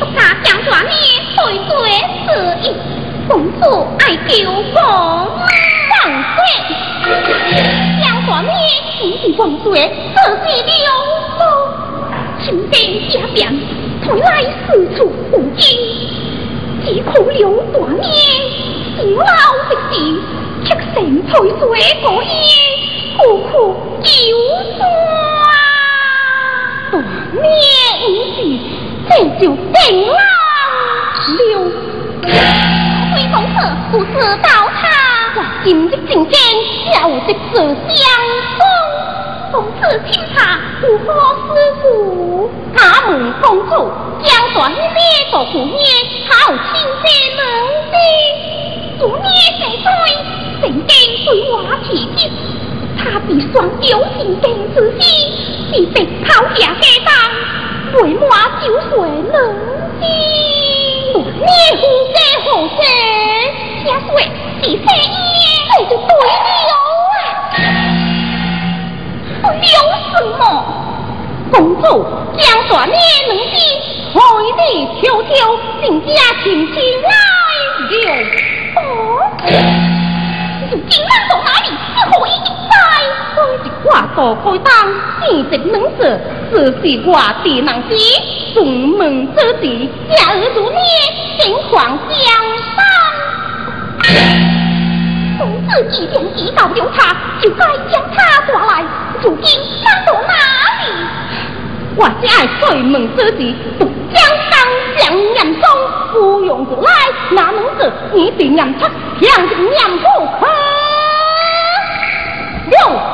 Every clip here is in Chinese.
我家江大娘对做是意，公主爱求国，万岁！江大娘不里万里，舍身救国，千军万兵，从来四处无音。只恐刘大娘心老不静，却神采水光，何苦忧酸？大娘无是。成就病啦。刘魏公子不知道他今日进京，叫我是相公从此听茶不何思故？他们公主将断一列做姑，好亲切门第。姑爷在对，曾经对我提亲，他比双有情更之心，必被抛下黑帮。为我就会能知。你胡说胡说，听说是说伊，我就对了啊！不什么？公主将大你能滴，害你悄悄人家亲亲来了。就 今晚在？我一挂刀开当，见直能色，这是我的能知。众门之地，假儿如孽，情况相当。公子既然知道了他，就该将他抓来。如今他到哪里？我只爱水门之地，独将当将严嵩不用过来，哪能是你被严出，强进严不可？六。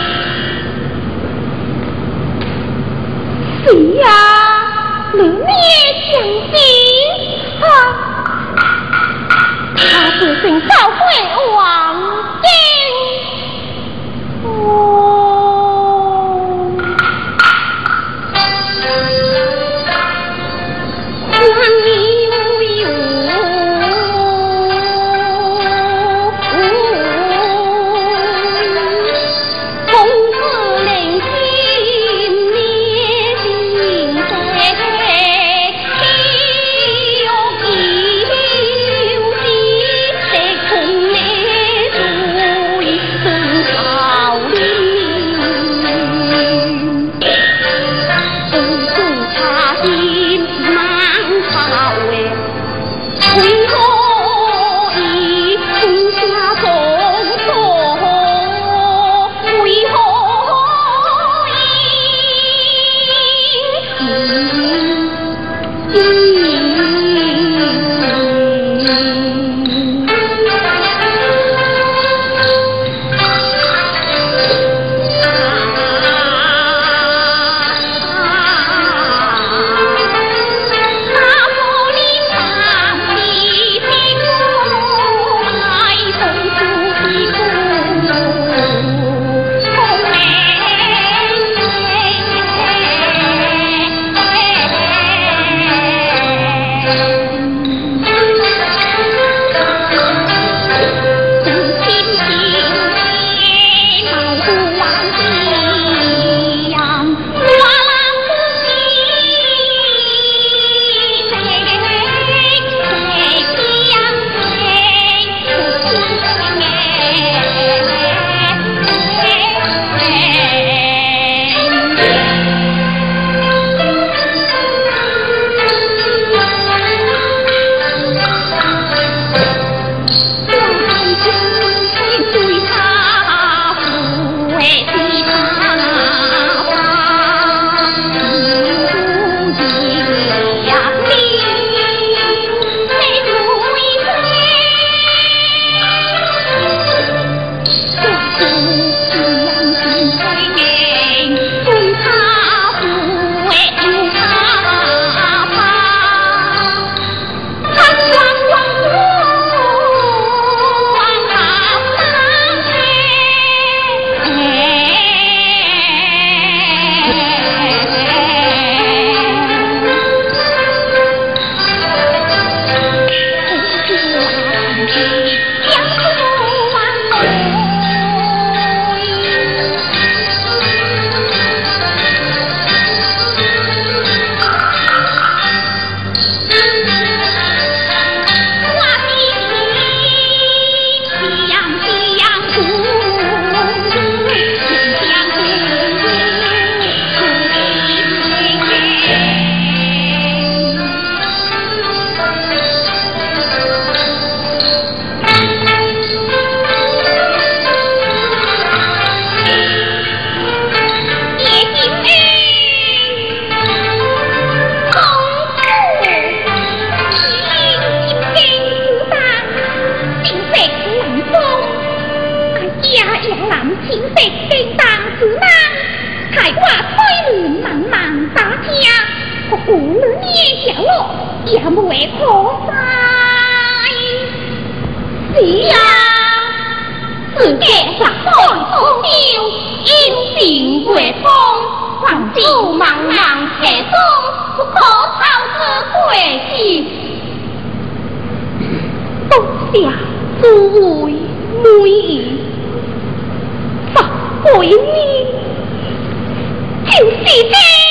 谁呀？冷面强心啊！他自真高贵王爷。也不为何哉？是呀，上官所丢，英病未风，皇子茫茫海中，不可操之过急。多谢诸位美意，上官你就是这。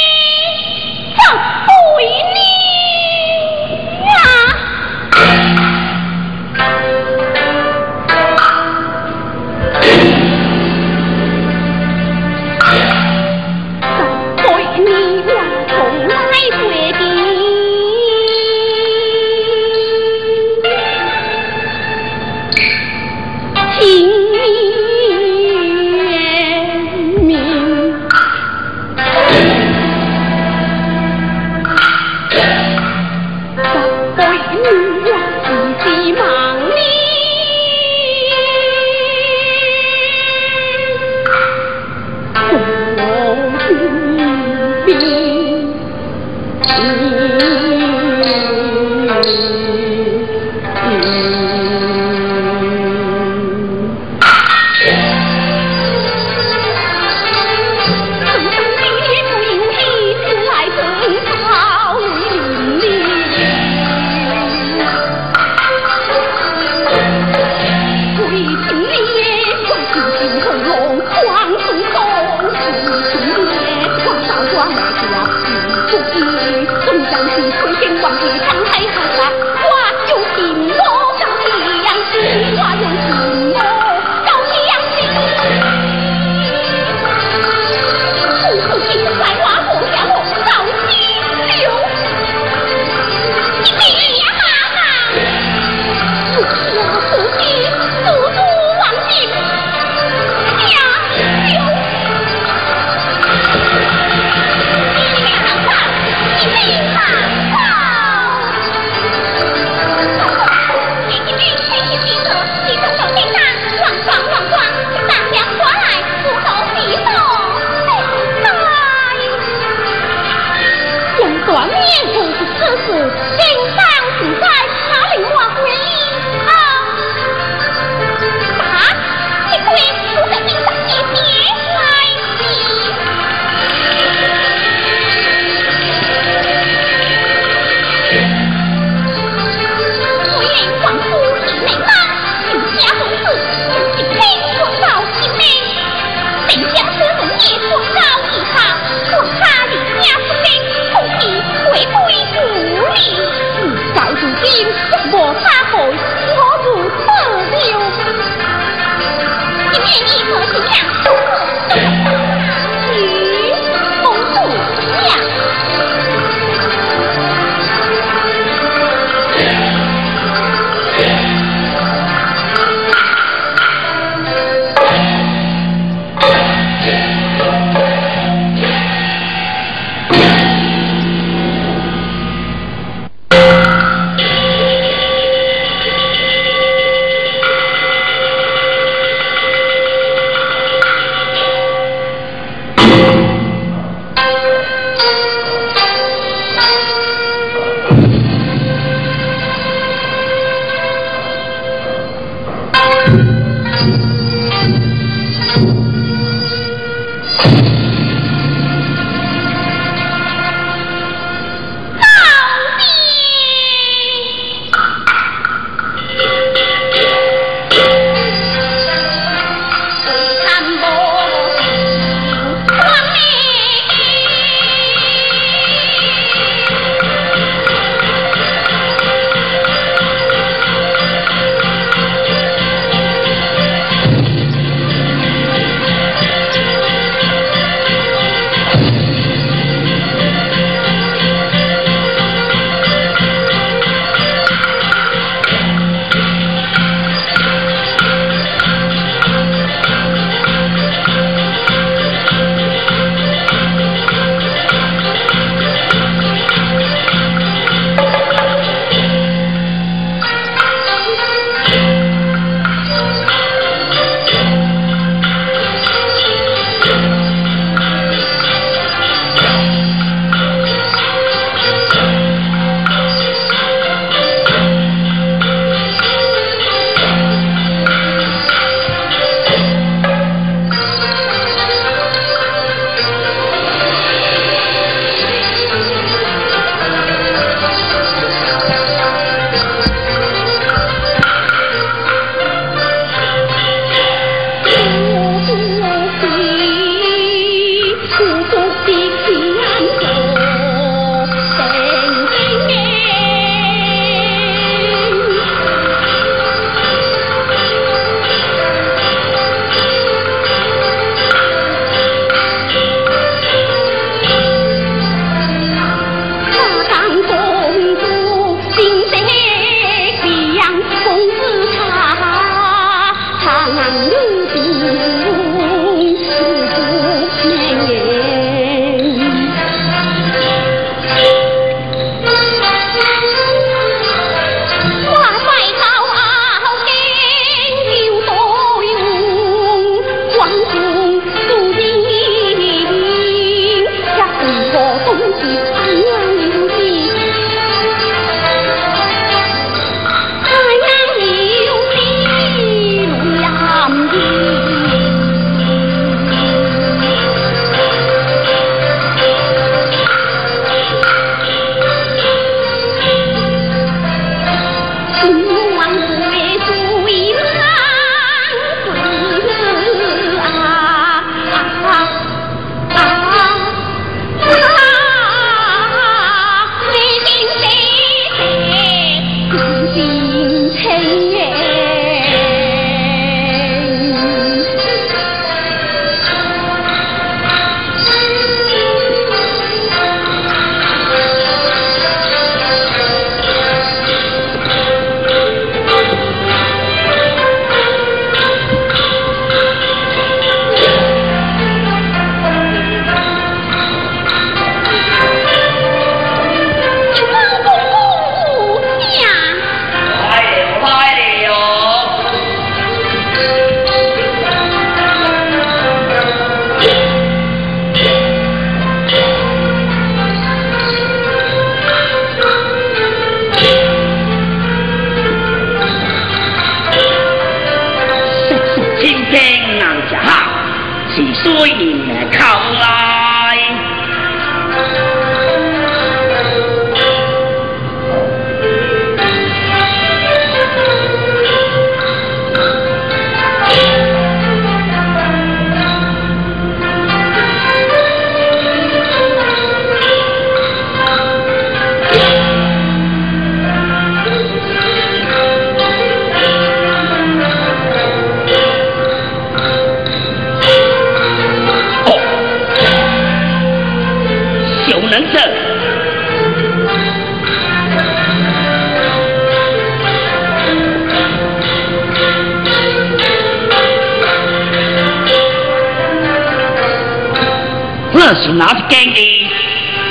是拿着经历，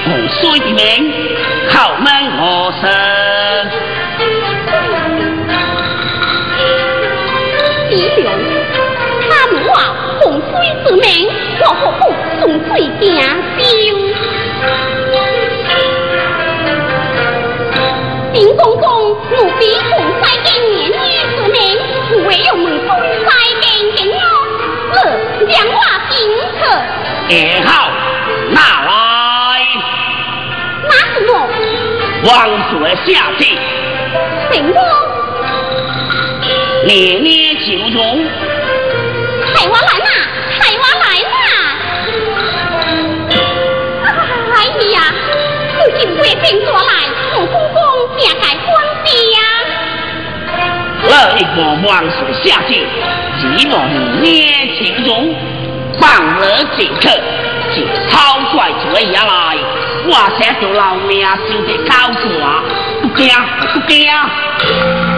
洪水的名，好门何事？弟兄，他们话洪水之名，我何不送水点酒？丁公公，奴婢奉塞经年女之名，唯有门中塞经经我，乐两话金客。也好。王子的下界。什么？年年九中。海娃来啦！海娃来啦！哎呀，如今卫兵抓来，我公公便该关闭呀。那一个王子下界，寂寞年年九中，放了即可。草率做下来，我写做老命，就得高挂，不惊不惊。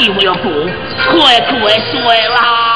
因为要过快快睡啦。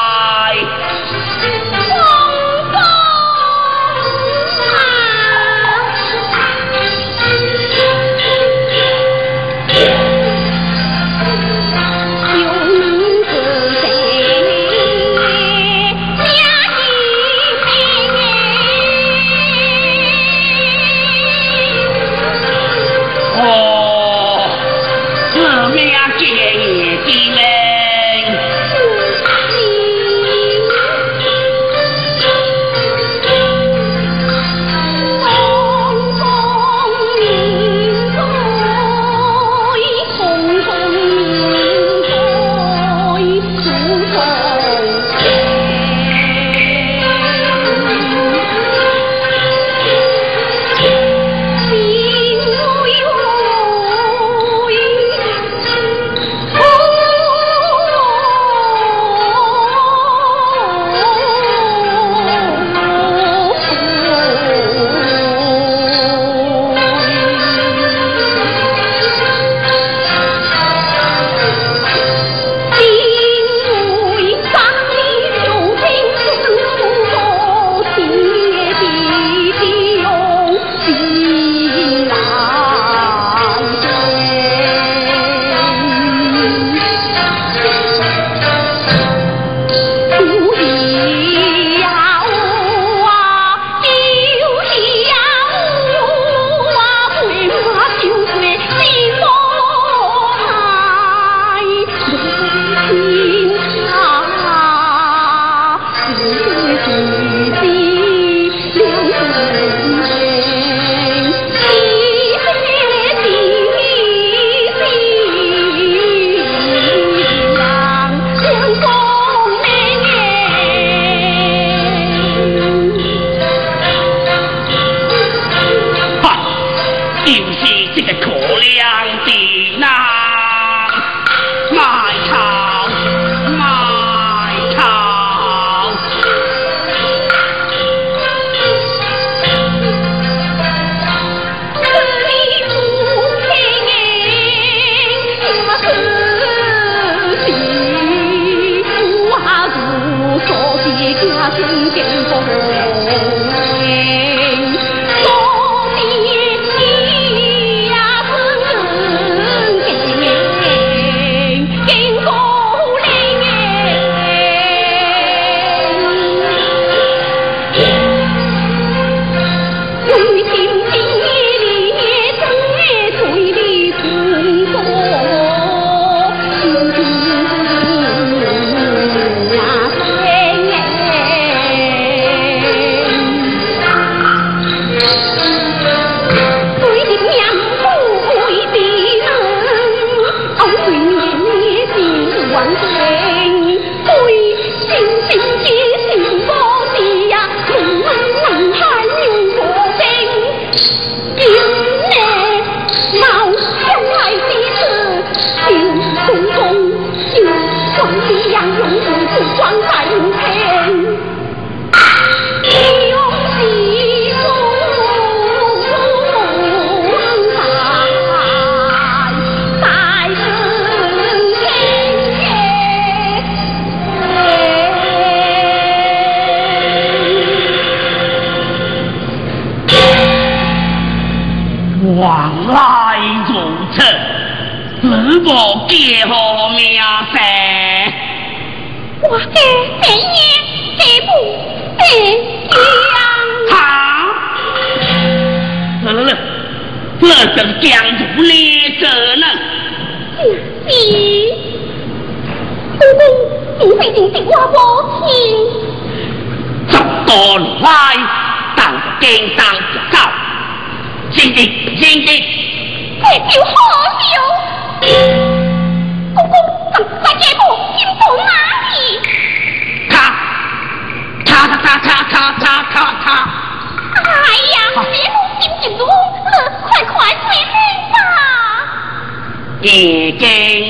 夜静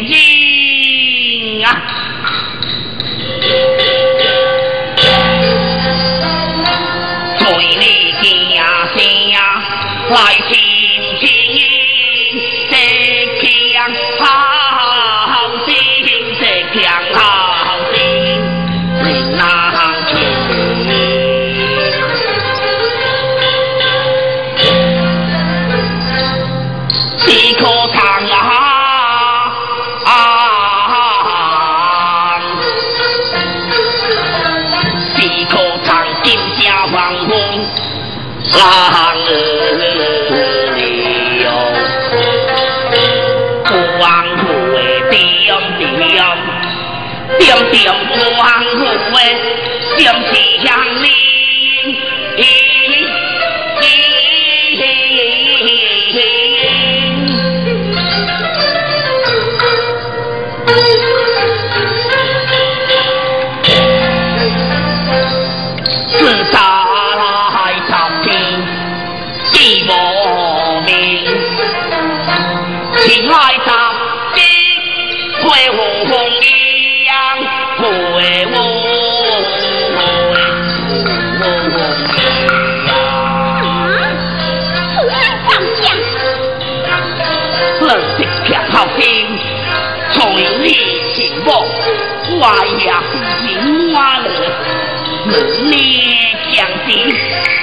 矣啊，随你家声来。发扬，不影弯，门内墙顶。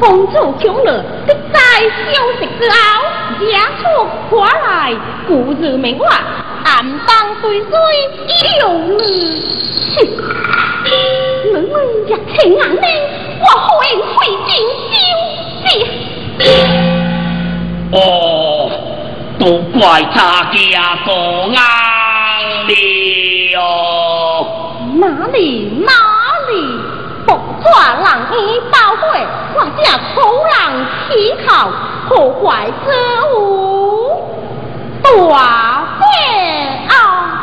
公主穷了，的在休息之后，家出花来，故日明晚，暗当对水有你。哼，你们若情硬呢，我会会进消息。哦，都怪他家做硬了。哪里哪里？寡人衣包会，我这土人乞讨，破坏之物，大悲啊！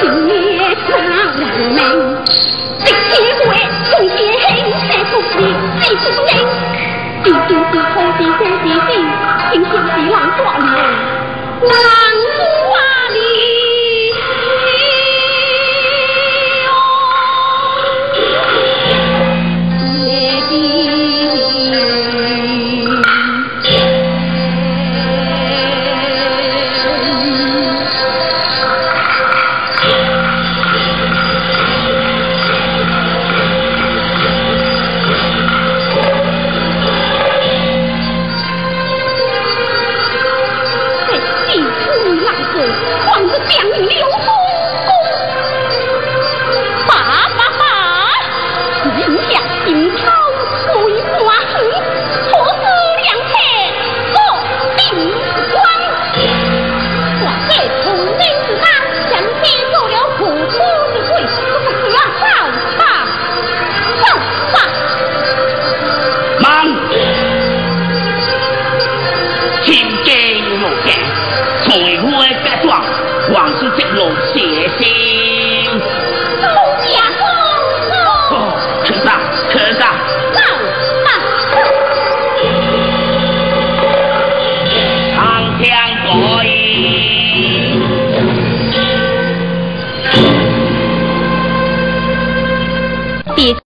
今夜三更，人，时时，